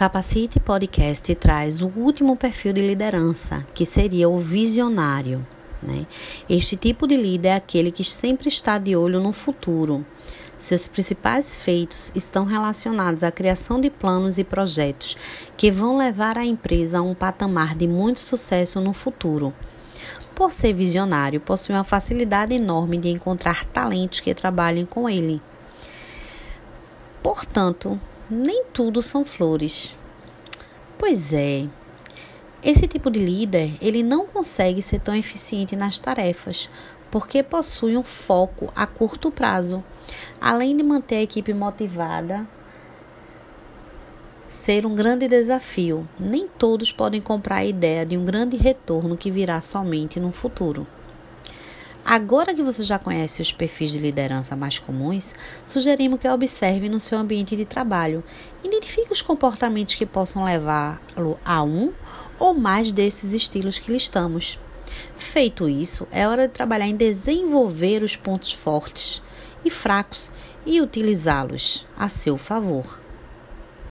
Capacite Podcast traz o último perfil de liderança, que seria o visionário. Né? Este tipo de líder é aquele que sempre está de olho no futuro. Seus principais feitos estão relacionados à criação de planos e projetos que vão levar a empresa a um patamar de muito sucesso no futuro. Por ser visionário, possui uma facilidade enorme de encontrar talentos que trabalhem com ele. Portanto, nem tudo são flores. Pois é, esse tipo de líder, ele não consegue ser tão eficiente nas tarefas, porque possui um foco a curto prazo. Além de manter a equipe motivada, ser um grande desafio. Nem todos podem comprar a ideia de um grande retorno que virá somente no futuro. Agora que você já conhece os perfis de liderança mais comuns, sugerimos que observe no seu ambiente de trabalho. Identifique os comportamentos que possam levá-lo a um ou mais desses estilos que listamos. Feito isso, é hora de trabalhar em desenvolver os pontos fortes e fracos e utilizá-los a seu favor.